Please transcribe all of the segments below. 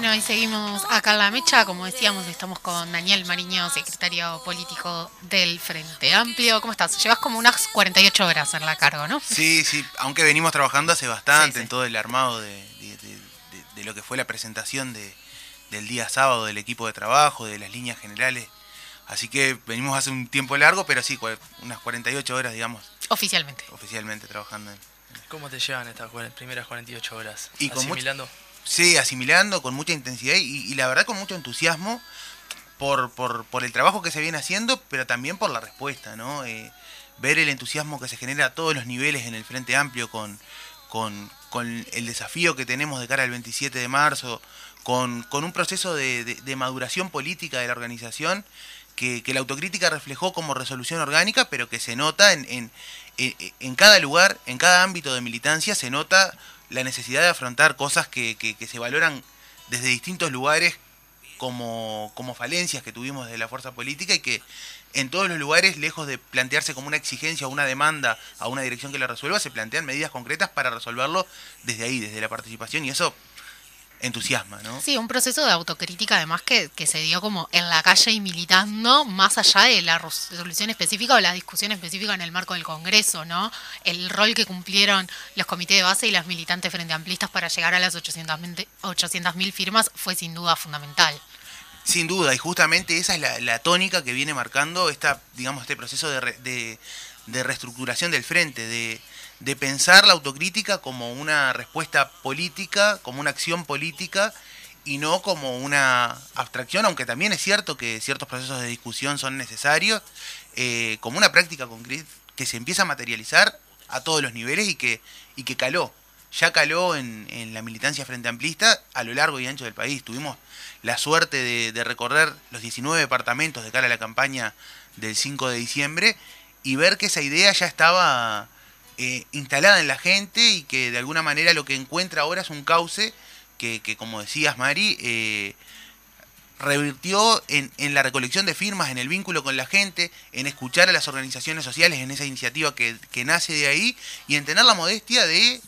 Bueno, y seguimos acá en la mecha. Como decíamos, estamos con Daniel Mariño, secretario político del Frente Amplio. ¿Cómo estás? Llevas como unas 48 horas en la cargo, ¿no? Sí, sí, aunque venimos trabajando hace bastante Sí, sí. en todo el armado de, de- de- de- de lo que fue la presentación de, del día sábado del equipo de trabajo, de las líneas generales. Así que venimos hace un tiempo largo, pero sí, unas 48 horas, digamos, Oficialmente. oficialmente trabajando. en- ¿Cómo te llevan estas primeras 48 horas? Y con mucho- Sí, asimilando con mucha intensidad y, la verdad con mucho entusiasmo por, por, por el trabajo que se viene haciendo, pero también por la respuesta, ¿no? Eh, ver el entusiasmo que se genera a todos los niveles en el Frente Amplio con, con, con el desafío que tenemos de cara al 27 de marzo, con, con un proceso de, de- maduración política de la organización que, que la autocrítica reflejó como resolución orgánica, pero que se nota en, en- en cada lugar, en cada ámbito de militancia, se nota la necesidad de afrontar cosas que, que- que se valoran desde distintos lugares como, como falencias que tuvimos de la fuerza política y que en todos los lugares, lejos de plantearse como una exigencia o una demanda a una dirección que la resuelva, se plantean medidas concretas para resolverlo desde ahí, desde la participación, y eso entusiasma, ¿no? Sí, un proceso de autocrítica además que, que se dio como en la calle y militando más allá de la resolución específica o la discusión específica en el marco del Congreso, ¿no? El rol que cumplieron los comités de base y las militantes frente amplistas para llegar a las 800.000 800.000 firmas fue sin duda fundamental. Sin duda, y justamente esa es la, la tónica que viene marcando esta, digamos, este proceso de, re- de- de reestructuración del frente, de, de pensar la autocrítica como una respuesta política, como una acción política, y no como una abstracción, aunque también es cierto que ciertos procesos de discusión son necesarios, eh, como una práctica concreta que se empieza a materializar a todos los niveles y que, y que caló. Ya caló en, en la militancia frente amplista a lo largo y ancho del país. Tuvimos la suerte de, de recorrer los 19 departamentos de cara a la campaña del 5 de diciembre y ver que esa idea ya estaba eh, instalada en la gente y que de alguna manera lo que encuentra ahora es un cauce que, como decías Mari, eh, revirtió en, en la recolección de firmas, en el vínculo con la gente, en escuchar a las organizaciones sociales, en esa iniciativa que, que nace de ahí y en tener la modestia de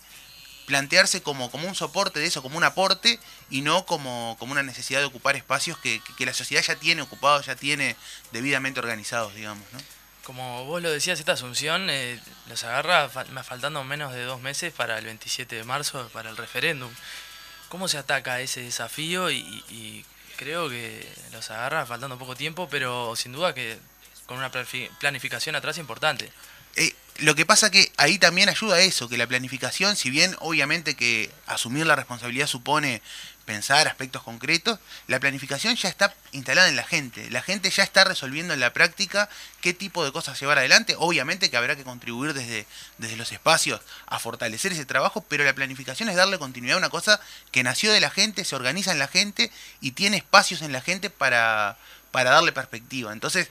plantearse como, como un soporte de eso, como un aporte y no como, como una necesidad de ocupar espacios que, que- que la sociedad ya tiene ocupados, ya tiene debidamente organizados, digamos. ¿no? Como vos lo decías, esta asunción eh, los agarra fa- faltando menos de dos meses para el 27 de marzo, para el referéndum. ¿Cómo se ataca ese desafío? Y, creo que los agarra faltando poco tiempo, pero sin duda que con una planifi- planificación atrás importante. Eh, lo que pasa que ahí también ayuda eso, que la planificación, si bien obviamente que asumir la responsabilidad supone pensar aspectos concretos, la planificación ya está instalada en la gente. La gente ya está resolviendo en la práctica qué tipo de cosas llevar adelante. Obviamente que habrá que contribuir desde, desde los espacios a fortalecer ese trabajo, pero la planificación es darle continuidad a una cosa que nació de la gente, se organiza en la gente y tiene espacios en la gente para, para darle perspectiva. Entonces,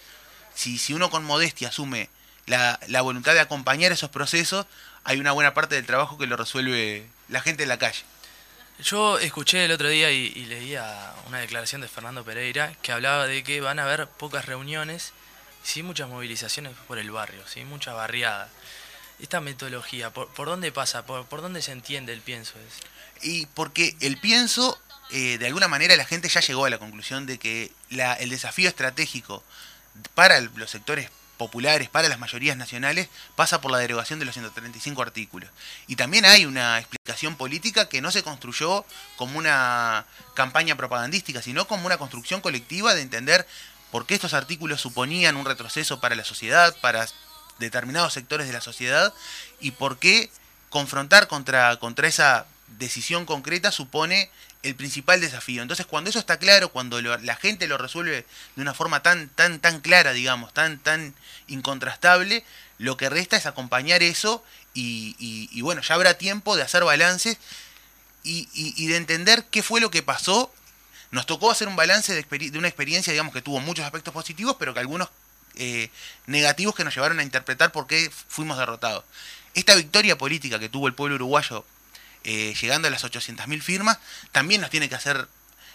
si, si uno con modestia asume la, la voluntad de acompañar esos procesos, hay una buena parte del trabajo que lo resuelve la gente en la calle. Yo escuché el otro día y, leía una declaración de Fernando Pereira que hablaba de que van a haber pocas reuniones sí muchas movilizaciones por el barrio, sí mucha barriada. Esta metodología, ¿por, dónde pasa? ¿Por, dónde se entiende el pienso? Es? Y porque el pienso, eh, de alguna manera la gente ya llegó a la conclusión de que el desafío estratégico para los sectores populares, para las mayorías nacionales, pasa por la derogación de los 135 artículos. Y también hay una explicación política que no se construyó como una campaña propagandística, sino como una construcción colectiva de entender por qué estos artículos suponían un retroceso para la sociedad, para determinados sectores de la sociedad, y por qué confrontar contra, contra esa decisión concreta supone el principal desafío. Entonces, cuando eso está claro, cuando lo- la gente lo resuelve de una forma tan, tan, tan clara, digamos, tan, tan incontrastable, lo que resta es acompañar eso y, y- y bueno, ya habrá tiempo de hacer balances y, de entender qué fue lo que pasó. Nos tocó hacer un balance de, de una experiencia, digamos, que tuvo muchos aspectos positivos, pero que algunos eh, negativos que nos llevaron a interpretar por qué fuimos derrotados. Esta victoria política que tuvo el pueblo uruguayo eh, llegando a las 800.000 firmas, también nos tiene que hacer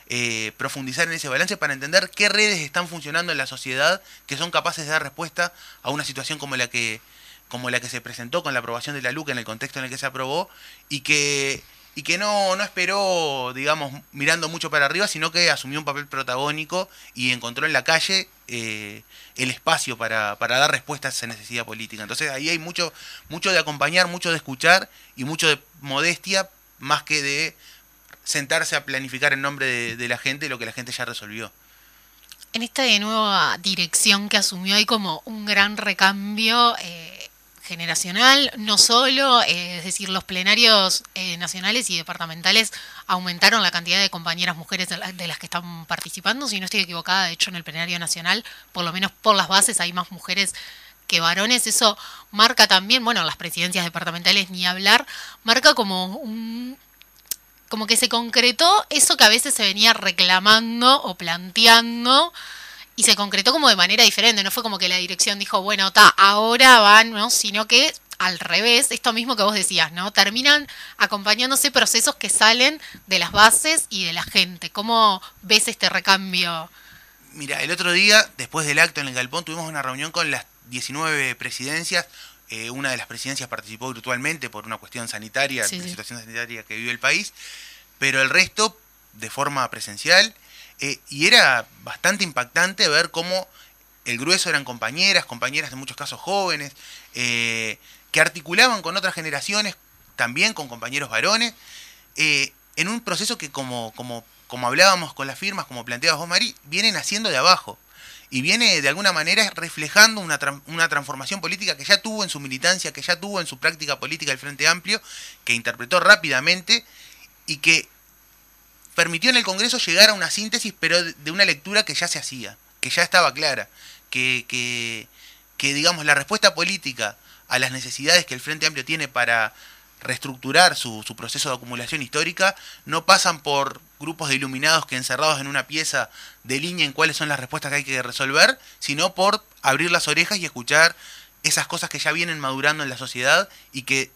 eh, profundizar en ese balance para entender qué redes están funcionando en la sociedad que son capaces de dar respuesta a una situación como la que como la que se presentó con la aprobación de la LUC en el contexto en el que se aprobó y que y que no, no esperó, digamos, mirando mucho para arriba, sino que asumió un papel protagónico y encontró en la calle eh, el espacio para, para, dar respuesta a esa necesidad política. Entonces ahí hay mucho, mucho de acompañar, mucho de escuchar y mucho de modestia, más que de sentarse a planificar en nombre de, de la gente lo que la gente ya resolvió. En esta nueva dirección que asumió hay como un gran recambio. Eh generacional, no solo, eh, es decir, los plenarios eh, nacionales y departamentales aumentaron la cantidad de compañeras mujeres de, las que están participando, si no estoy equivocada, de hecho en el plenario nacional, por lo menos por las bases, hay más mujeres que varones, eso marca también, bueno, las presidencias departamentales ni hablar, marca como un como que se concretó eso que a veces se venía reclamando o planteando y se concretó como de manera diferente, no fue como que la dirección dijo, bueno, ta, ahora van, ¿no? Sino que al revés, esto mismo que vos decías, ¿no? Terminan acompañándose procesos que salen de las bases y de la gente. ¿Cómo ves este recambio? Mira, el otro día, después del acto en el Galpón, tuvimos una reunión con las 19 presidencias. Eh, una de las presidencias participó virtualmente por una cuestión sanitaria, la situación sanitaria que vive el país, pero el resto de forma presencial eh, y era bastante impactante ver cómo el grueso eran compañeras, compañeras en muchos casos jóvenes, eh, que articulaban con otras generaciones, también con compañeros varones, eh, en un proceso que como, como, como hablábamos con las firmas, como planteabas vos, Mari, vienen haciendo de abajo. Y viene de alguna manera reflejando una, una transformación política que ya tuvo en su militancia, que ya tuvo en su práctica política el Frente Amplio, que interpretó rápidamente y que permitió en el Congreso llegar a una síntesis, pero de una lectura que ya se hacía, que ya estaba clara, que, que, que digamos, la respuesta política a las necesidades que el Frente Amplio tiene para reestructurar su, su, proceso de acumulación histórica no pasan por grupos de iluminados que encerrados en una pieza en cuáles son las respuestas que hay que resolver, sino por abrir las orejas y escuchar esas cosas que ya vienen madurando en la sociedad y que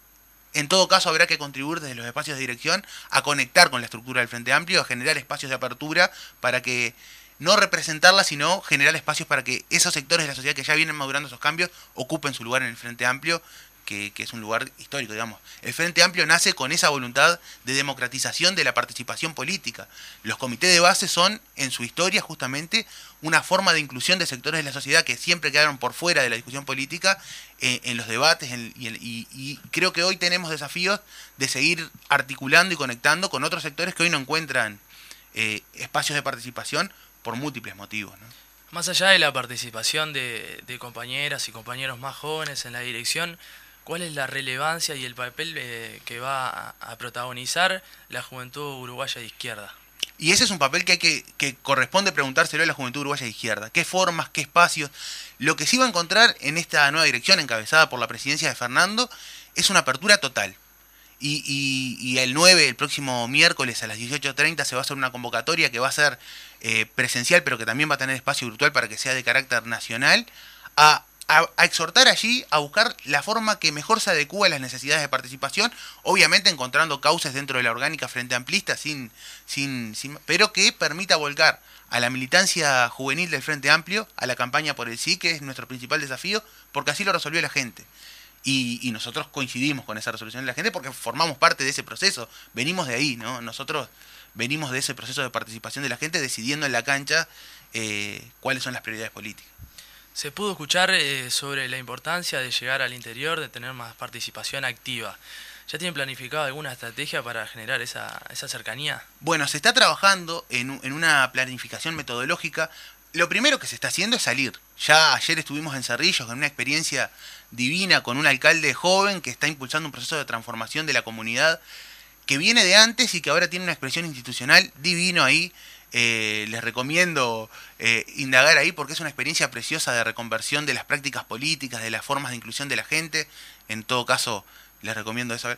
en todo caso, habrá que contribuir desde los espacios de dirección a conectar con la estructura del Frente Amplio, a generar espacios de apertura para que no representarla, sino generar espacios para que esos sectores de la sociedad que ya vienen madurando esos cambios ocupen su lugar en el Frente Amplio que, es un lugar histórico, digamos. El Frente Amplio nace con esa voluntad de democratización de la participación política. Los comités de base son, en su historia, justamente una forma de inclusión de sectores de la sociedad que siempre quedaron por fuera de la discusión política eh, en los debates y, creo que hoy tenemos desafíos de seguir articulando y conectando con otros sectores que hoy no encuentran eh, espacios de participación por múltiples motivos. Más allá de la participación de, compañeras y compañeros más jóvenes en la dirección, ¿Cuál es la relevancia y el papel eh, que va a, protagonizar la juventud uruguaya de izquierda? Y ese es un papel que, hay que, que corresponde preguntárselo a la juventud uruguaya de izquierda. ¿Qué formas, qué espacios? Lo que sí va a encontrar en esta nueva dirección encabezada por la presidencia de Fernando es una apertura total. Y, y, el 9, el próximo miércoles a las 18.30, se va a hacer una convocatoria que va a ser eh, presencial, pero que también va a tener espacio virtual para que sea de carácter nacional, a a, exhortar allí a buscar la forma que mejor se adecúe a las necesidades de participación, obviamente encontrando causas dentro de la orgánica frente amplista, sin, sin, pero que permita volcar a la militancia juvenil del Frente Amplio, a la campaña por el sí, que es nuestro principal desafío, porque así lo resolvió la gente. Y, y, nosotros coincidimos con esa resolución de la gente porque formamos parte de ese proceso, venimos de ahí, ¿no? Nosotros venimos de ese proceso de participación de la gente decidiendo en la cancha eh, cuáles son las prioridades políticas. Se pudo escuchar eh, sobre la importancia de llegar al interior, de tener más participación activa. ¿Ya tienen planificado alguna estrategia para generar esa, esa cercanía? Bueno, se está trabajando en, en, una planificación metodológica. Lo primero que se está haciendo es salir. Ya ayer estuvimos en Cerrillos con una experiencia divina con un alcalde joven que está impulsando un proceso de transformación de la comunidad que viene de antes y que ahora tiene una expresión institucional divino ahí eh, les recomiendo eh, indagar ahí porque es una experiencia preciosa de reconversión de las prácticas políticas, de las formas de inclusión de la gente. En todo caso, les recomiendo eso.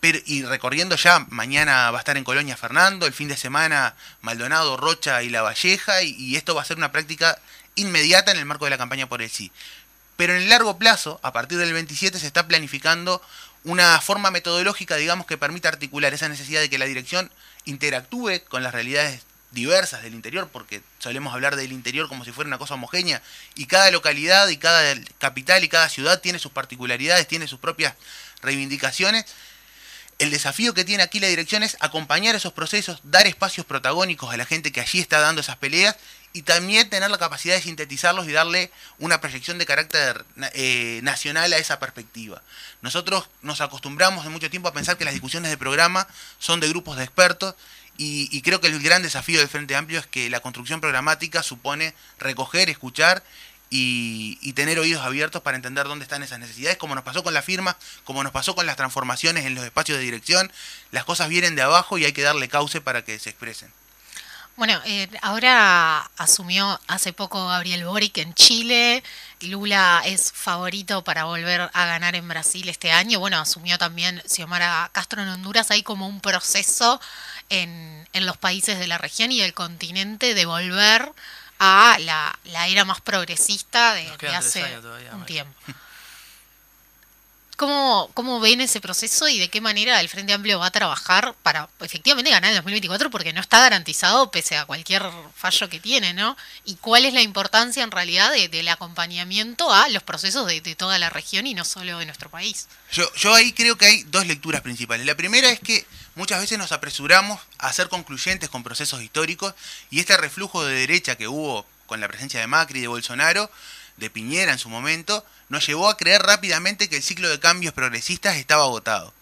Pero, y recorriendo ya, mañana va a estar en Colonia Fernando, el fin de semana Maldonado, Rocha y La Valleja, y, y esto va a ser una práctica inmediata en el marco de la campaña por el sí. Pero en el largo plazo, a partir del 27, se está planificando una forma metodológica, digamos, que permita articular esa necesidad de que la dirección interactúe con las realidades diversas del interior, porque solemos hablar del interior como si fuera una cosa homogénea, y cada localidad y cada capital y cada ciudad tiene sus particularidades, tiene sus propias reivindicaciones. el desafío que tiene aquí la dirección es acompañar esos procesos, dar espacios protagónicos a la gente que allí está dando esas peleas y también tener la capacidad de sintetizarlos y darle una proyección de carácter eh, nacional a esa perspectiva. Nosotros nos acostumbramos de mucho tiempo a pensar que las discusiones de programa son de grupos de expertos y, y creo que el gran desafío del Frente Amplio es que la construcción programática supone recoger, escuchar y, tener oídos abiertos para entender dónde están esas necesidades, como nos pasó con la firma, como nos pasó con las transformaciones en los espacios de dirección. Las cosas vienen de abajo y hay que darle cauce para que se expresen. Bueno, eh, ahora asumió hace poco Gabriel Boric en Chile. Lula es favorito para volver a ganar en Brasil este año. Bueno, asumió también Xiomara Castro en Honduras. Hay como un proceso en, en los países de la región y del continente de volver a la, la era más progresista de, hace un tiempo. ¿Cómo, ¿Cómo ven ese proceso y de qué manera el Frente Amplio va a trabajar para efectivamente ganar el 2024? Porque no está garantizado pese a cualquier fallo que tiene, ¿no? ¿Y cuál es la importancia en realidad del acompañamiento a los procesos de, toda la región y no solo de nuestro país? Yo, yo ahí creo que hay dos lecturas principales. La primera es que muchas veces nos apresuramos a ser concluyentes con procesos históricos y este reflujo de derecha que hubo con la presencia de Macri y de Bolsonaro, de Piñera en su momento, nos llevó a creer rápidamente que el ciclo de cambios progresistas estaba agotado.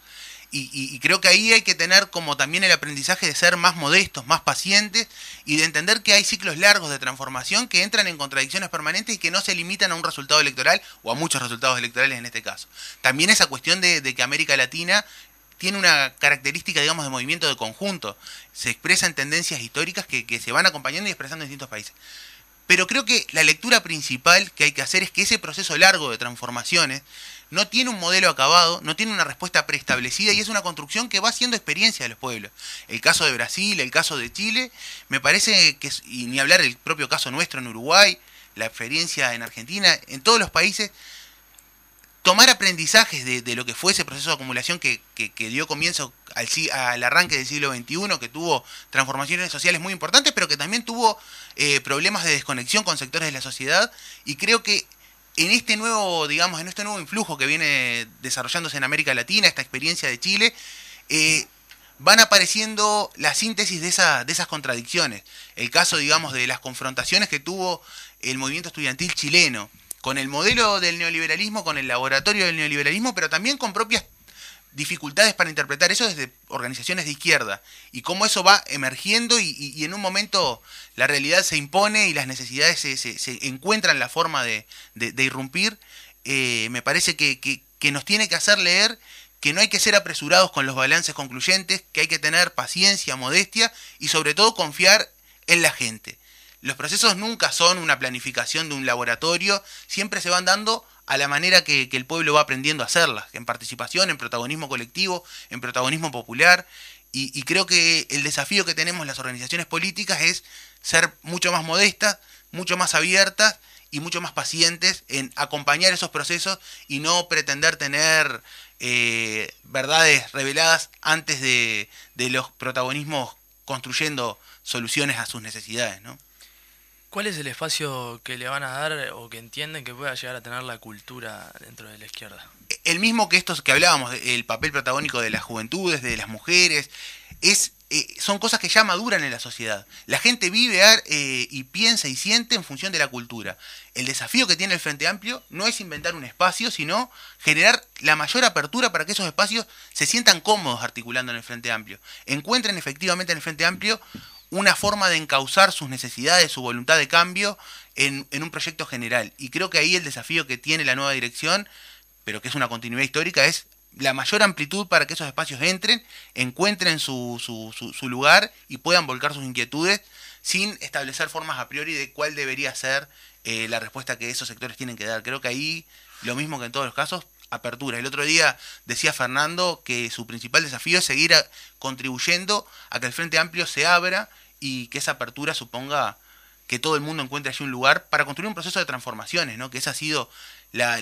Y, creo que ahí hay que tener como también el aprendizaje de ser más modestos, más pacientes y de entender que hay ciclos largos de transformación que entran en contradicciones permanentes y que no se limitan a un resultado electoral o a muchos resultados electorales en este caso. También esa cuestión de, que América Latina tiene una característica, digamos, de movimiento de conjunto. Se expresan tendencias históricas que, que se van acompañando y expresando en distintos países. Pero creo que la lectura principal que hay que hacer es que ese proceso largo de transformaciones no tiene un modelo acabado, no tiene una respuesta preestablecida y es una construcción que va haciendo experiencia de los pueblos. El caso de Brasil, el caso de Chile, me parece que, y ni hablar del propio caso nuestro en Uruguay, la experiencia en Argentina, en todos los países, tomar aprendizajes de, lo que fue ese proceso de acumulación que, dio comienzo al, al, arranque del siglo XXI, que tuvo transformaciones sociales muy importantes, pero que también tuvo eh, problemas de desconexión con sectores de la sociedad. Y creo que en este nuevo, digamos, en este nuevo influjo que viene desarrollándose en América Latina, esta experiencia de Chile, eh, van apareciendo la síntesis de, esa, de esas contradicciones. El caso, digamos, de las confrontaciones que tuvo el movimiento estudiantil chileno con el modelo del neoliberalismo, con el laboratorio del neoliberalismo, pero también con propias dificultades para interpretar eso desde organizaciones de izquierda y cómo eso va emergiendo y, en un momento la realidad se impone y las necesidades se, encuentran la forma de, irrumpir, eh, me parece que, que nos tiene que hacer leer que no hay que ser apresurados con los balances concluyentes, que hay que tener paciencia, modestia y sobre todo confiar en la gente. Los procesos nunca son una planificación de un laboratorio, siempre se van dando a la manera que, el pueblo va aprendiendo a hacerlas, en participación, en protagonismo colectivo, en protagonismo popular. Y, creo que el desafío que tenemos las organizaciones políticas es ser mucho más modestas, mucho más abiertas y mucho más pacientes en acompañar esos procesos y no pretender tener eh, verdades reveladas antes de, de los protagonismos construyendo soluciones a sus necesidades, ¿no? ¿Cuál es el espacio que le van a dar o que entienden que pueda llegar a tener la cultura dentro de la izquierda? El mismo que estos que hablábamos, el papel protagónico de las juventudes, de las mujeres, es, eh, son cosas que ya maduran en la sociedad. La gente vive eh, y piensa y siente en función de la cultura. El desafío que tiene el Frente Amplio no es inventar un espacio, sino generar la mayor apertura para que esos espacios se sientan cómodos articulando en el Frente Amplio. Encuentren efectivamente en el Frente Amplio una forma de encauzar sus necesidades, su voluntad de cambio en, un proyecto general. Y creo que ahí el desafío que tiene la nueva dirección, pero que es una continuidad histórica, es la mayor amplitud para que esos espacios entren, encuentren su, su, su, lugar y puedan volcar sus inquietudes sin establecer formas a priori de cuál debería ser eh, la respuesta que esos sectores tienen que dar. Creo que ahí, lo mismo que en todos los casos, apertura. El otro día decía Fernando que su principal desafío es seguir contribuyendo a que el Frente Amplio se abra y que esa apertura suponga que todo el mundo encuentre allí un lugar para construir un proceso de transformaciones, ¿no? que esa ha sido la,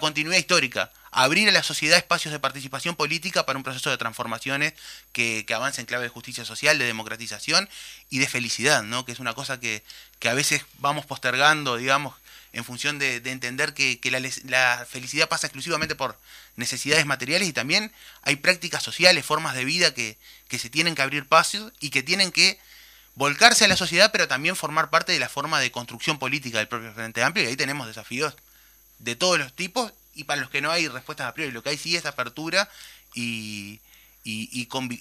continuidad histórica, abrir a la sociedad espacios de participación política para un proceso de transformaciones que, que avance en clave de justicia social, de democratización y de felicidad, ¿no? que es una cosa que, que a veces vamos postergando, digamos, en función de, entender que, la, felicidad pasa exclusivamente por necesidades materiales y también hay prácticas sociales, formas de vida que, que se tienen que abrir pasos y que tienen que volcarse a la sociedad, pero también formar parte de la forma de construcción política del propio Frente Amplio, y ahí tenemos desafíos de todos los tipos, y para los que no hay respuestas a priori, lo que hay sí es apertura y,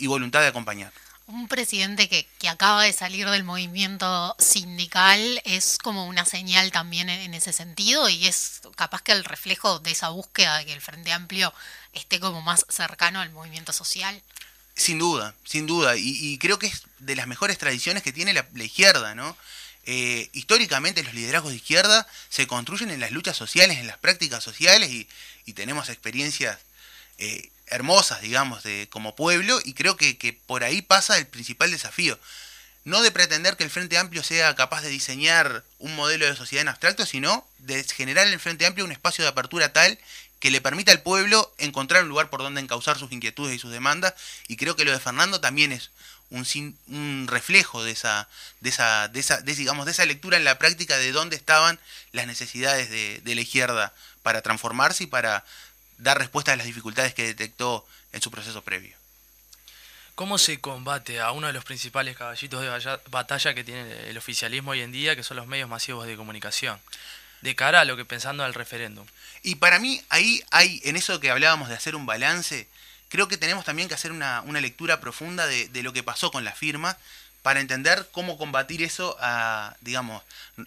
voluntad de acompañar. Un presidente que, acaba de salir del movimiento sindical es como una señal también en, ese sentido y es capaz que el reflejo de esa búsqueda de que el Frente Amplio esté como más cercano al movimiento social. Sin duda, sin duda. Y, creo que es de las mejores tradiciones que tiene la, izquierda, ¿no? Eh, históricamente los liderazgos de izquierda se construyen en las luchas sociales, en las prácticas sociales y, tenemos experiencias eh, hermosas, digamos, de, como pueblo y creo que, que, por ahí pasa el principal desafío. No de pretender que el Frente Amplio sea capaz de diseñar un modelo de sociedad en abstracto, sino de generar en el Frente Amplio un espacio de apertura tal que le permita al pueblo encontrar un lugar por donde encauzar sus inquietudes y sus demandas. Y creo que lo de Fernando también es un, un reflejo de esa, de esa, de esa, digamos, de esa lectura en la práctica de dónde estaban las necesidades de, de la izquierda para transformarse y para dar respuesta a las dificultades que detectó en su proceso previo. ¿Cómo se combate a uno de los principales caballitos de batalla que tiene el oficialismo hoy en día, que son los medios masivos de comunicación? de cara a lo que pensando al referéndum. Y para mí ahí hay, en eso que hablábamos de hacer un balance, creo que tenemos también que hacer una, lectura profunda de, lo que pasó con la firma para entender cómo combatir eso a, digamos,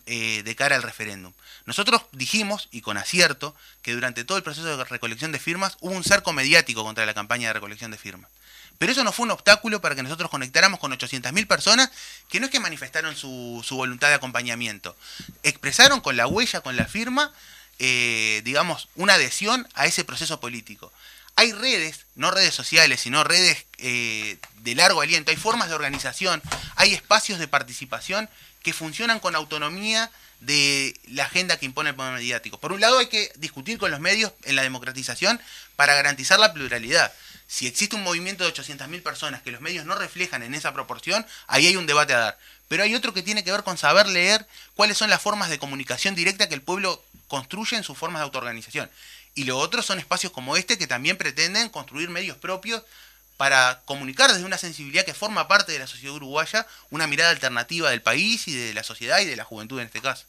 eh, de cara al referéndum. Nosotros dijimos, y con acierto, que durante todo el proceso de recolección de firmas hubo un cerco mediático contra la campaña de recolección de firmas. Pero eso no fue un obstáculo para que nosotros conectáramos con 800.000 personas que no es que manifestaron su, voluntad de acompañamiento, expresaron con la huella, con la firma, eh, digamos, una adhesión a ese proceso político. Hay redes, no redes sociales, sino redes eh, de largo aliento, hay formas de organización, hay espacios de participación que funcionan con autonomía de la agenda que impone el poder mediático. Por un lado hay que discutir con los medios en la democratización para garantizar la pluralidad. Si existe un movimiento de 800.000 personas que los medios no reflejan en esa proporción, ahí hay un debate a dar. Pero hay otro que tiene que ver con saber leer cuáles son las formas de comunicación directa que el pueblo construye en sus formas de autoorganización. Y lo otro son espacios como este que también pretenden construir medios propios para comunicar desde una sensibilidad que forma parte de la sociedad uruguaya una mirada alternativa del país y de la sociedad y de la juventud en este caso.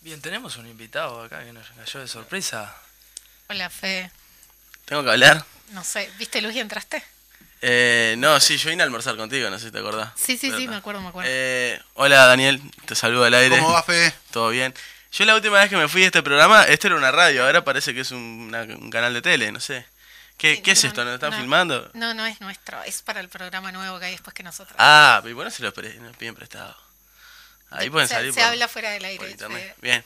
Bien, tenemos un invitado acá que nos cayó de sorpresa. Hola, Fe. ¿Tengo que hablar? No sé, ¿viste luz y entraste? Eh, no, sí, yo vine a almorzar contigo, no sé si te acordás. Sí, sí, sí, me acuerdo, me acuerdo. Eh, hola Daniel, te saludo al aire. ¿Cómo va, Fe? Todo bien. Yo la última vez que me fui de este programa, este era una radio, ahora parece que es un, canal de tele, no sé. ¿Qué, ¿qué es esto? ¿Nos están filmando? No, no es nuestro, es para el programa nuevo que hay después que nosotros. Ah, pero bueno, se lo piden prestado. Ahí pueden se, salir. Se habla fuera del aire. Bien.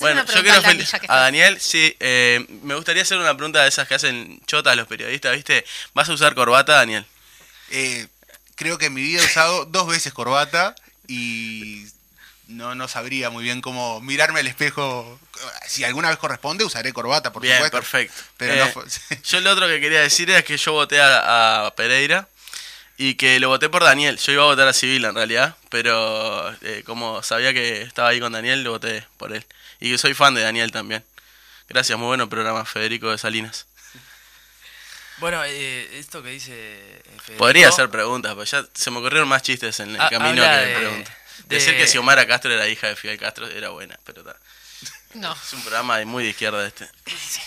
Bueno, yo quiero a Daniel, sí, eh, me gustaría hacer una pregunta de esas que hacen chotas los periodistas, ¿viste? ¿Vas a usar corbata, Daniel? Eh, creo que en mi vida he usado dos veces corbata y no, no sabría muy bien cómo mirarme al espejo. Si alguna vez corresponde, usaré corbata, por bien, perfecto. Pero eh, yo lo otro que quería decir es que yo voté a Pereira y que lo voté por Daniel. Yo iba a votar a Civil en realidad, pero eh, como sabía que estaba ahí con Daniel, lo voté por él. Y que soy fan de Daniel también. Gracias, muy bueno programa, Federico de Salinas. Bueno, eh, esto que dice eh, Federico, Podría hacer preguntas, pero ya se me ocurrieron más chistes en el camino que preguntas. Decir que si Omar Castro era hija de Fidel Castro era buena, pero está. No. Es un programa muy de izquierda este.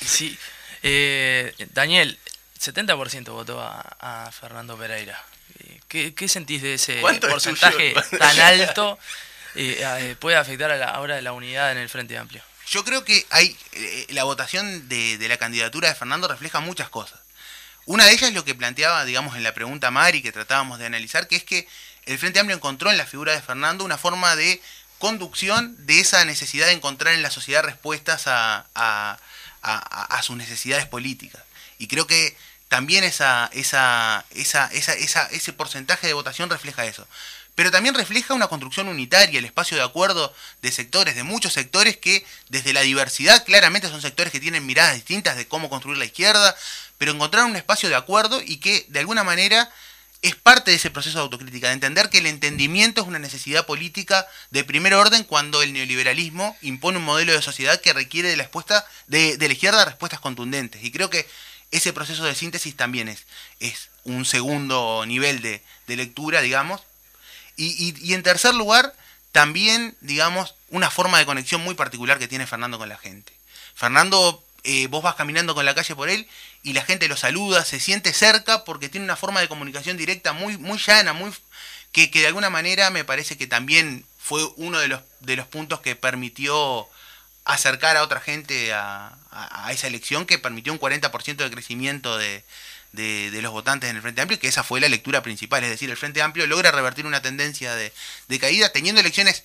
Sí. Daniel, 70% votó a Fernando Pereira. ¿Qué, sentís de ese porcentaje tan alto? Eh, eh, puede afectar a la hora de la unidad en el Frente Amplio. Yo creo que hay eh, la votación de, la candidatura de Fernando refleja muchas cosas. Una de ellas es lo que planteaba, digamos, en la pregunta Mari que tratábamos de analizar, que es que el Frente Amplio encontró en la figura de Fernando una forma de conducción de esa necesidad de encontrar en la sociedad respuestas a, a sus necesidades políticas. Y creo que también esa, esa, esa, esa, ese porcentaje de votación refleja eso. Pero también refleja una construcción unitaria, el espacio de acuerdo de sectores, de muchos sectores que desde la diversidad claramente son sectores que tienen miradas distintas de cómo construir la izquierda, pero encontraron un espacio de acuerdo y que de alguna manera es parte de ese proceso de autocrítica, de entender que el entendimiento es una necesidad política de primer orden cuando el neoliberalismo impone un modelo de sociedad que requiere de la, respuesta, de, de la izquierda respuestas contundentes. Y creo que ese proceso de síntesis también es, es un segundo nivel de, lectura, digamos. Y, y, en tercer lugar, también, digamos, una forma de conexión muy particular que tiene Fernando con la gente. Fernando, eh, vos vas caminando con la calle por él y la gente lo saluda, se siente cerca porque tiene una forma de comunicación directa muy, muy llana, muy, que, que de alguna manera me parece que también fue uno de los, de los puntos que permitió acercar a otra gente a, esa elección que permitió un 40% de crecimiento de, los votantes en el Frente Amplio, que esa fue la lectura principal. Es decir, el Frente Amplio logra revertir una tendencia de, caída teniendo elecciones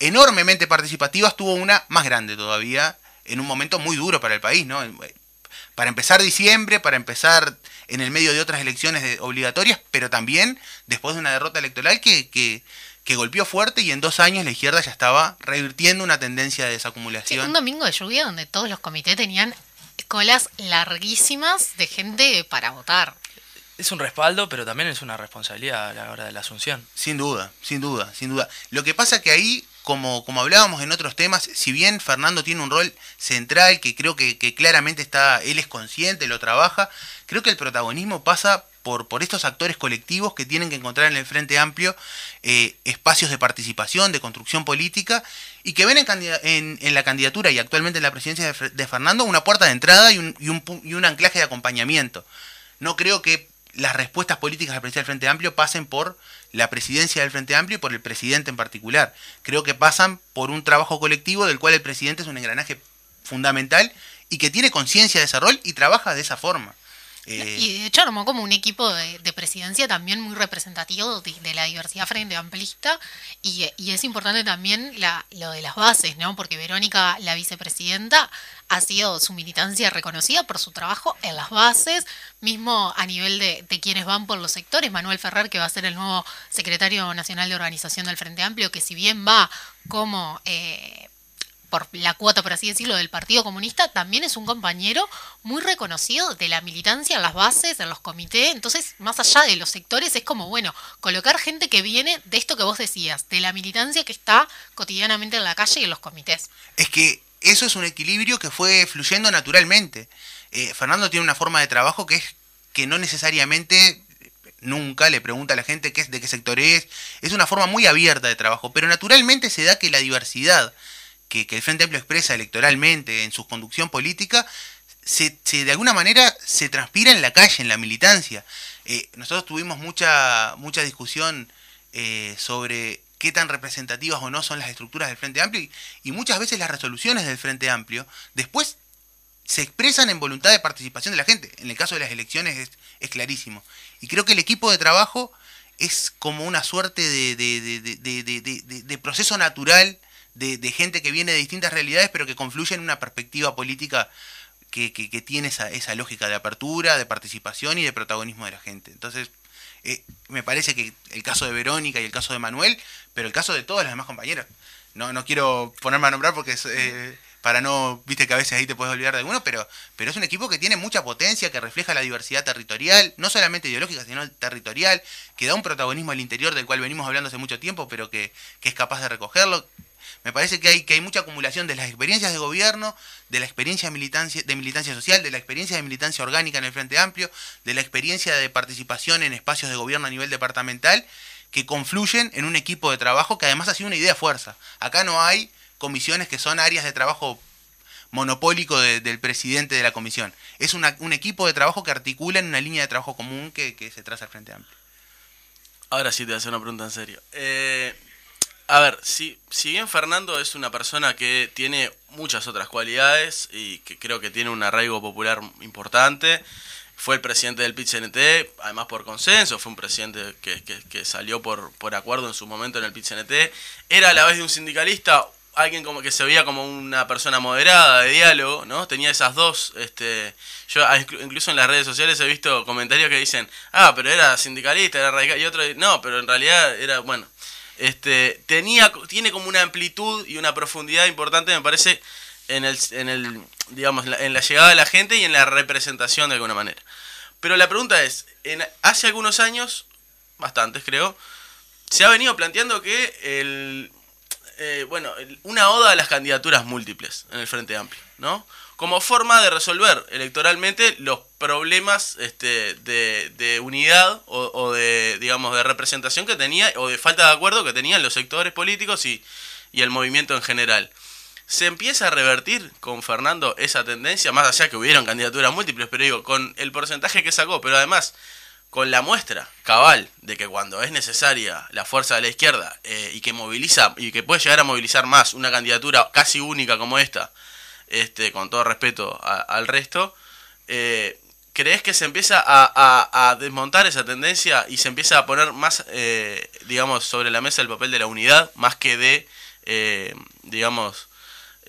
enormemente participativas, tuvo una más grande todavía en un momento muy duro para el país, ¿no? Para empezar diciembre, para empezar en el medio de otras elecciones obligatorias, pero también después de una derrota electoral que, que que golpeó fuerte y en dos años la izquierda ya estaba revirtiendo una tendencia de desacumulación. un domingo de lluvia donde todos los comités tenían colas larguísimas de gente para votar. Es un respaldo, pero también es una responsabilidad a la hora de la asunción. Sin duda, sin duda, sin duda. Lo que pasa que ahí, como, como hablábamos en otros temas, si bien Fernando tiene un rol central, que creo que, claramente está, él es consciente, lo trabaja, creo que el protagonismo pasa por, por estos actores colectivos que tienen que encontrar en el Frente Amplio eh, espacios de participación, de construcción política, y que ven en, en, la candidatura y actualmente en la presidencia de, Fernando una puerta de entrada y un, y, un, y un, anclaje de acompañamiento. No creo que las respuestas políticas la presidencia del Frente Amplio pasen por la presidencia del Frente Amplio y por el presidente en particular. Creo que pasan por un trabajo colectivo del cual el presidente es un engranaje fundamental y que tiene conciencia de ese rol y trabaja de esa forma. Eh, y de hecho armó como un equipo de, presidencia también muy representativo de, la diversidad frente amplista y, es importante también la, lo de las bases, ¿no? Porque Verónica, la vicepresidenta, ha sido su militancia reconocida por su trabajo en las bases, mismo a nivel de, quienes van por los sectores. Manuel Ferrer, que va a ser el nuevo secretario nacional de organización del Frente Amplio, que si bien va como... Eh, por la cuota, por así decirlo, del Partido Comunista, también es un compañero muy reconocido de la militancia en las bases, en los comités. Entonces, más allá de los sectores, es como, bueno, colocar gente que viene de esto que vos decías, de la militancia que está cotidianamente en la calle y en los comités. Es que eso es un equilibrio que fue fluyendo naturalmente. Eh, Fernando tiene una forma de trabajo que es que no necesariamente nunca le pregunta a la gente qué es, de qué sector es. Es una forma muy abierta de trabajo, pero naturalmente se da que la diversidad que, el Frente Amplio expresa electoralmente en su conducción política, se, de alguna manera se transpira en la calle, en la militancia. Eh, nosotros tuvimos mucha, mucha discusión eh, sobre qué tan representativas o no son las estructuras del Frente Amplio y, muchas veces las resoluciones del Frente Amplio después se expresan en voluntad de participación de la gente. En el caso de las elecciones es, es clarísimo. Y creo que el equipo de trabajo es como una suerte de, de proceso natural de, gente que viene de distintas realidades, pero que confluye en una perspectiva política que, tiene esa, esa, lógica de apertura, de participación y de protagonismo de la gente. Entonces, eh, me parece que el caso de Verónica y el caso de Manuel, pero el caso de todos los demás compañeros, no, no quiero ponerme a nombrar porque es, eh, para no, viste que a veces ahí te puedes olvidar de alguno, pero, pero es un equipo que tiene mucha potencia, que refleja la diversidad territorial, no solamente ideológica, sino territorial, que da un protagonismo al interior del cual venimos hablando hace mucho tiempo, pero que, que es capaz de recogerlo, me parece que hay, que hay mucha acumulación de las experiencias de gobierno, de la experiencia de militancia, de militancia social, de la experiencia de militancia orgánica en el Frente Amplio, de la experiencia de participación en espacios de gobierno a nivel departamental, que confluyen en un equipo de trabajo que además ha sido una idea fuerza. Acá no hay comisiones que son áreas de trabajo monopólico del presidente de la comisión. Es un equipo de trabajo que articula en una línea de trabajo común que, se traza al Frente Amplio. Ahora sí te voy a hacer una pregunta en serio. Eh, a ver, si, si bien Fernando es una persona que tiene muchas otras cualidades y que creo que tiene un arraigo popular importante, fue el presidente del PIT-CNT, además por consenso, fue un presidente que, que, salió por, por acuerdo en su momento en el PIT-CNT, era a la vez de un sindicalista, alguien como que se veía como una persona moderada, de diálogo, ¿no? Tenía esas dos, este, yo incluso en las redes sociales he visto comentarios que dicen, ah, pero era sindicalista, era radical, y otro, no, pero en realidad era, bueno, este, tenía, tiene como una amplitud y una profundidad importante, me parece, en el, en el digamos, en la llegada de la gente y en la representación de alguna manera. Pero la pregunta es, hace algunos años, bastantes creo, se ha venido planteando que el, eh, bueno, una oda a las candidaturas múltiples en el Frente Amplio, ¿no? Como forma de resolver electoralmente los problemas este, de, unidad o, de, digamos, de representación que tenía, o de falta de acuerdo que tenían los sectores políticos y, y el movimiento en general. ¿Se empieza a revertir con Fernando esa tendencia? Más allá que hubieron candidaturas múltiples, pero digo, con el porcentaje que sacó, pero además con la muestra cabal de que cuando es necesaria la fuerza de la izquierda eh, y que moviliza y que puede llegar a movilizar más una candidatura casi única como esta, este, con todo respeto al resto, eh, ¿crees que se empieza a, desmontar esa tendencia y se empieza a poner más, eh, digamos, sobre la mesa el papel de la unidad más que de, digamos,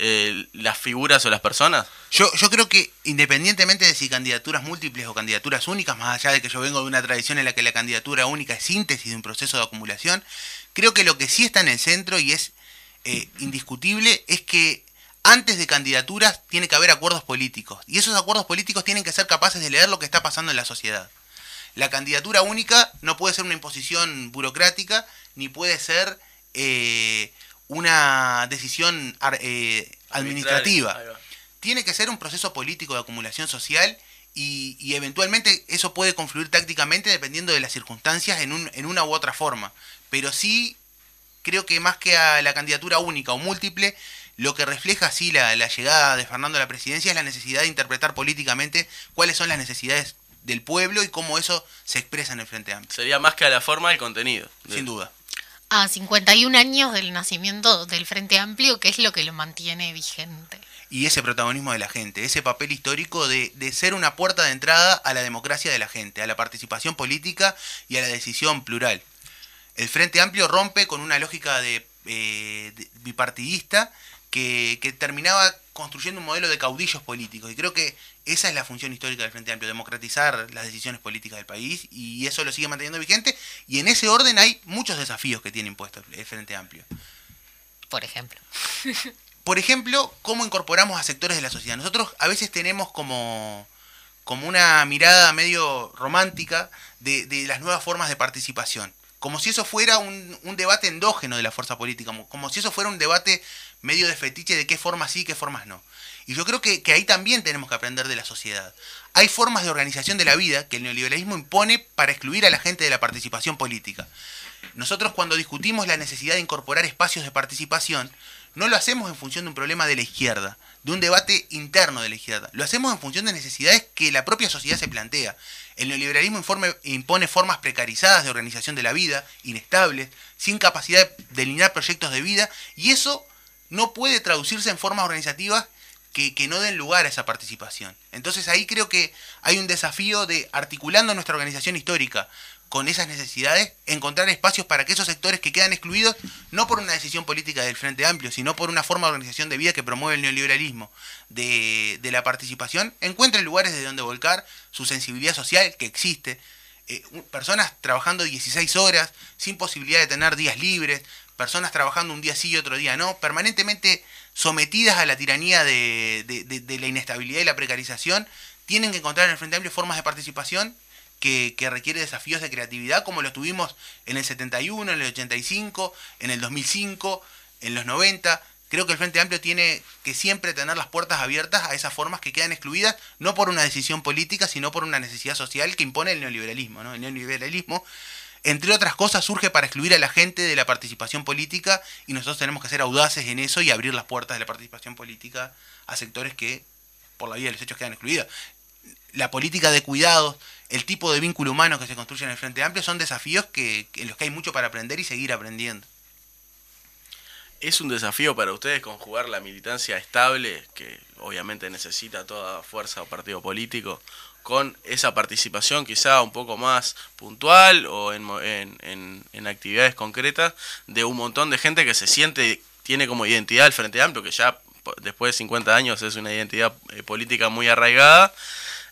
eh, las figuras o las personas? Yo, yo creo que independientemente de si candidaturas múltiples o candidaturas únicas, más allá de que yo vengo de una tradición en la que la candidatura única es síntesis de un proceso de acumulación, creo que lo que sí está en el centro y es eh, indiscutible es que antes de candidaturas tiene que haber acuerdos políticos y esos acuerdos políticos tienen que ser capaces de leer lo que está pasando en la sociedad. La candidatura única no puede ser una imposición burocrática ni puede ser eh, una decisión eh, administrativa. Tiene que ser un proceso político de acumulación social y, eventualmente eso puede confluir tácticamente dependiendo de las circunstancias en, un, en una u otra forma. Pero sí creo que más que a la candidatura única o múltiple, lo que refleja sí la, la llegada de Fernando a la presidencia es la necesidad de interpretar políticamente cuáles son las necesidades del pueblo y cómo eso se expresa en el Frente Amplio. Sería más que a la forma el contenido. Sin duda a 51 años del nacimiento del Frente Amplio, que es lo que lo mantiene vigente. Y ese protagonismo de la gente, ese papel histórico de, ser una puerta de entrada a la democracia de la gente, a la participación política y a la decisión plural. El Frente Amplio rompe con una lógica de, eh, bipartidista que, que terminaba construyendo un modelo de caudillos políticos. Y creo que esa es la función histórica del Frente Amplio, democratizar las decisiones políticas del país y eso lo sigue manteniendo vigente. Y en ese orden hay muchos desafíos que tiene impuesto el Frente Amplio. Por ejemplo. Por ejemplo, cómo incorporamos a sectores de la sociedad. Nosotros a veces tenemos como, como una mirada medio romántica de, las nuevas formas de participación. Como si eso fuera un, un debate endógeno de la fuerza política, como si eso fuera un debate medio de fetiche de qué formas sí, qué formas no. Y yo creo que, ahí también tenemos que aprender de la sociedad. Hay formas de organización de la vida que el neoliberalismo impone para excluir a la gente de la participación política. Nosotros cuando discutimos la necesidad de incorporar espacios de participación, no lo hacemos en función de un problema de la izquierda, de un debate interno de la izquierda. Lo hacemos en función de necesidades que la propia sociedad se plantea. El neoliberalismo informe, impone formas precarizadas de organización de la vida, inestables, sin capacidad de delinear proyectos de vida, y eso no puede traducirse en formas organizativas que, no den lugar a esa participación. Entonces ahí creo que hay un desafío de, articulando nuestra organización histórica con esas necesidades, encontrar espacios para que esos sectores que quedan excluidos, no por una decisión política del Frente Amplio, sino por una forma de organización de vida que promueve el neoliberalismo, de, la participación, encuentren lugares de donde volcar su sensibilidad social que existe. Eh, personas trabajando 16 horas, sin posibilidad de tener días libres, personas trabajando un día sí y otro día no, permanentemente sometidas a la tiranía de, la inestabilidad y la precarización, tienen que encontrar en el Frente Amplio formas de participación que, que, requiere desafíos de creatividad, como lo tuvimos en el 71, en el 85, en el 2005, en los 90. Creo que el Frente Amplio tiene que siempre tener las puertas abiertas a esas formas que quedan excluidas, no por una decisión política, sino por una necesidad social que impone el neoliberalismo. ¿no? El neoliberalismo entre otras cosas, surge para excluir a la gente de la participación política y nosotros tenemos que ser audaces en eso y abrir las puertas de la participación política a sectores que, por la vía de los hechos, quedan excluidos. La política de cuidados, el tipo de vínculo humano que se construye en el Frente Amplio son desafíos que, en los que hay mucho para aprender y seguir aprendiendo. ¿Es un desafío para ustedes conjugar la militancia estable, que obviamente necesita toda fuerza o partido político, con esa participación quizá un poco más puntual o en, en, actividades concretas de un montón de gente que se siente, tiene como identidad el Frente Amplio, que ya después de 50 años es una identidad eh, política muy arraigada.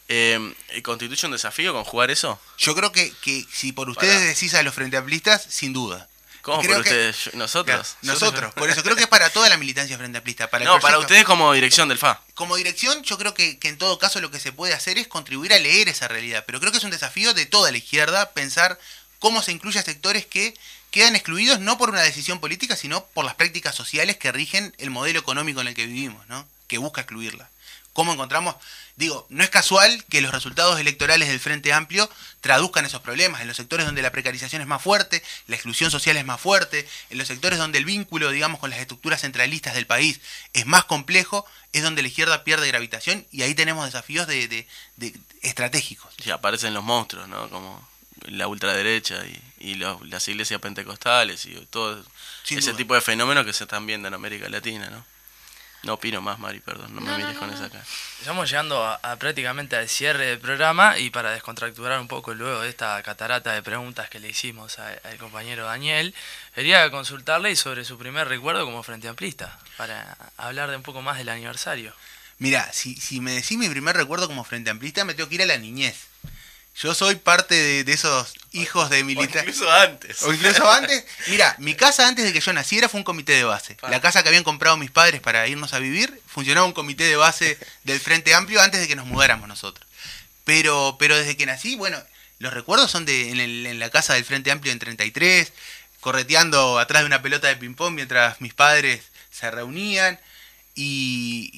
Eh, ¿Constituye un desafío conjugar eso? Yo creo que, que si por ustedes decís a los Frente Amplistas, sin duda. ¿Cómo por ustedes? ¿Nosotros? nosotros, por eso creo que es para toda la militancia frente amplista. Para no, para ustedes como dirección del FA. Como dirección, yo creo que, en todo caso lo que se puede hacer es contribuir a leer esa realidad. Pero creo que es un desafío de toda la izquierda pensar cómo se incluye a sectores que quedan excluidos no por una decisión política, sino por las prácticas sociales que rigen el modelo económico en el que vivimos, ¿no? que busca excluirla. ¿Cómo encontramos? Digo, no es casual que los resultados electorales del Frente Amplio traduzcan esos problemas. En los sectores donde la precarización es más fuerte, la exclusión social es más fuerte, en los sectores donde el vínculo, digamos, con las estructuras centralistas del país es más complejo, es donde la izquierda pierde gravitación y ahí tenemos desafíos de, estratégicos. Y aparecen los monstruos, ¿no? Como la ultraderecha y, las iglesias pentecostales y todo ese tipo de fenómenos que se están viendo en América Latina, ¿no? No opino más, Mari, perdón, no, me mires con esa cara. Estamos llegando a, prácticamente al cierre del programa y para descontracturar un poco luego de esta catarata de preguntas que le hicimos al compañero Daniel, quería consultarle sobre su primer recuerdo como Frente Amplista, para hablar de un poco más del aniversario. Mira, si, si me decís mi primer recuerdo como Frente Amplista, me tengo que ir a la niñez. Yo soy parte de, esos hijos de militares. incluso antes. O incluso antes. Mira, mi casa antes de que yo naciera fue un comité de base. La casa que habían comprado mis padres para irnos a vivir, funcionaba un comité de base del Frente Amplio antes de que nos mudáramos nosotros. Pero, pero desde que nací, bueno, los recuerdos son de en, la casa del Frente Amplio en 33, correteando atrás de una pelota de ping-pong mientras mis padres se reunían. Y,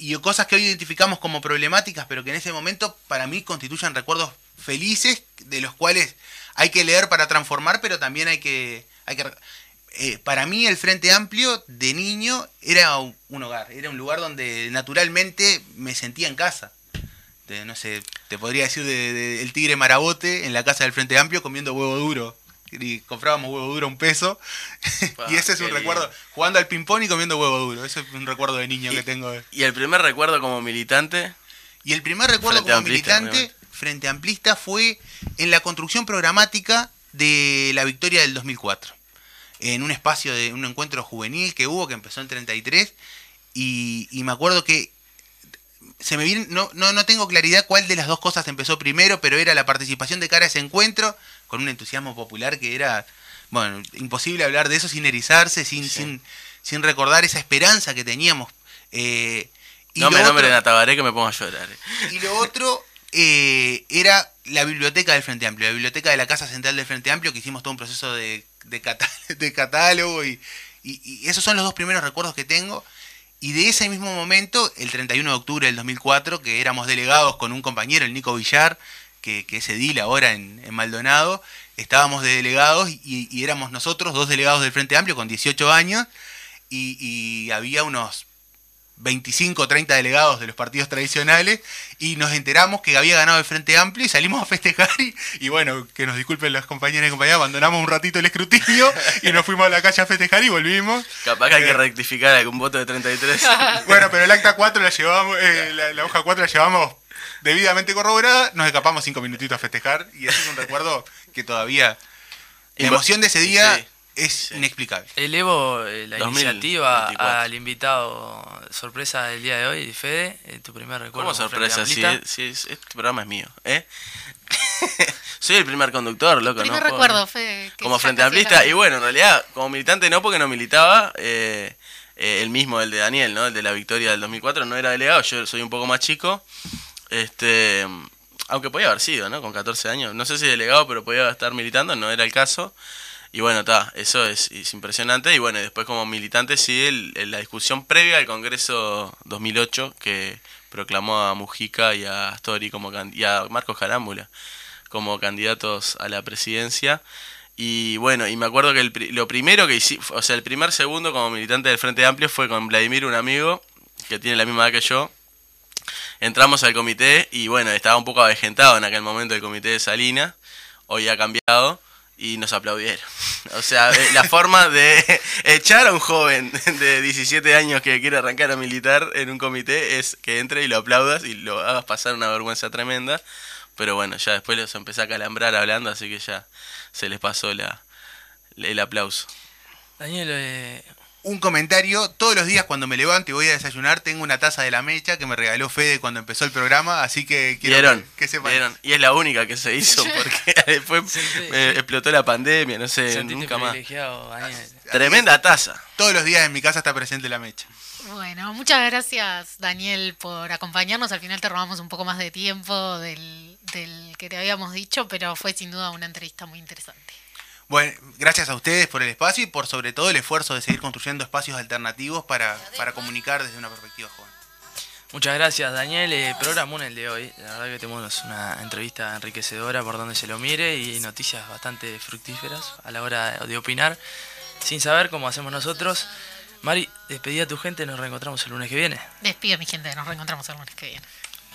y, cosas que hoy identificamos como problemáticas, pero que en ese momento para mí constituyen recuerdos felices, de los cuales hay que leer para transformar, pero también hay que... Hay que eh, para mí el Frente Amplio de niño era un, hogar, era un lugar donde naturalmente me sentía en casa. no sé, te podría decir de, el tigre marabote en la casa del Frente Amplio comiendo huevo duro. Y comprábamos huevo duro a un peso. y ese es un recuerdo, jugando al ping-pong y comiendo huevo duro. Ese es un recuerdo de niño que tengo. ¿Y el primer recuerdo como militante? Y el primer recuerdo como militante Frente Amplista fue en la construcción programática de la victoria del 2004. En un espacio de un encuentro juvenil que hubo, que empezó en 33, y, y me acuerdo que se me viene, no, no, no, tengo claridad cuál de las dos cosas empezó primero, pero era la participación de cara a ese encuentro, con un entusiasmo popular que era, bueno, imposible hablar de eso sin erizarse, sin, sin, sin recordar esa esperanza que teníamos. Eh, y no me nombren a Tabaré que me pongo a llorar. Y lo otro eh, era la biblioteca del Frente Amplio, la biblioteca de la Casa Central del Frente Amplio, que hicimos todo un proceso de, de, catálogo y, esos son los dos primeros recuerdos que tengo. Y de ese mismo momento, el 31 de octubre del 2004, que éramos delegados con un compañero, el Nico Villar, que, es edil ahora en, Maldonado, estábamos de delegados y, éramos nosotros, dos delegados del Frente Amplio con 18 años, y había unos 25 o 30 delegados de los partidos tradicionales y nos enteramos que había ganado el Frente Amplio y salimos a festejar y, bueno, que nos disculpen las compañeras y compañeras, abandonamos un ratito el escrutinio y nos fuimos a la calle a festejar y volvimos. Capaz que hay que eh, rectificar algún voto de 33. bueno, pero el acta 4 la llevamos, eh, la, hoja 4 la llevamos debidamente corroborada, nos escapamos cinco minutitos a festejar y ese es un recuerdo que todavía... La emoción de ese día es inexplicable. Elevo eh, la iniciativa al invitado sorpresa del día de hoy, Fede, eh, tu primer recuerdo. ¿Cómo sorpresa? Si, este programa es mío, ¿eh? Soy el primer conductor, loco. Primer recuerdo, Fede. Como frente amplista. Y bueno, en realidad, como militante no, porque no militaba. Eh, el mismo, el de Daniel, ¿no? El de la victoria del 2004, no era delegado. Yo soy un poco más chico. Este. Aunque podía haber sido, ¿no? Con 14 años. No sé si delegado, pero podía estar militando, no era el caso. Y bueno, está, eso es, impresionante. Y bueno, después como militante sigue el, la discusión previa al Congreso 2008 que proclamó a Mujica y a Astori como, y a Marcos Carámbula como candidatos a la presidencia. Y bueno, y me acuerdo que lo primero que hice, o sea, el primer segundo como militante del Frente Amplio fue con Vladimir, un amigo que tiene la misma edad que yo. Entramos al comité y bueno, estaba un poco avejentado en aquel momento el comité de Salina, hoy ha cambiado y nos aplaudieron. O sea, eh, la forma de echar a un joven de 17 años que quiere arrancar a militar en un comité es que entre y lo aplaudas y lo hagas pasar una vergüenza tremenda. Pero bueno, ya después los empecé a calambrar hablando, así que ya se les pasó la, el aplauso. Daniel, eh, un comentario. Todos los días cuando me levanto y voy a desayunar tengo una taza de la mecha que me regaló Fede cuando empezó el programa, así que quiero que, sepan. Y es la única que se hizo porque después explotó la pandemia, no sé, nunca más. Tremenda taza. Todos los días en mi casa está presente la mecha. Bueno, muchas gracias Daniel por acompañarnos. Al final te robamos un poco más de tiempo del, del que te habíamos dicho, pero fue sin duda una entrevista muy interesante. Bueno, gracias a ustedes por el espacio y por sobre todo el esfuerzo de seguir construyendo espacios alternativos para, para comunicar desde una perspectiva joven. Muchas gracias Daniel, eh, programó el de hoy, la verdad que tenemos una entrevista enriquecedora por donde se lo mire y noticias bastante fructíferas a la hora de opinar, sin saber cómo hacemos nosotros. Mari, despedí a tu gente, nos reencontramos el lunes que viene. Despido a mi gente, nos reencontramos el lunes que viene.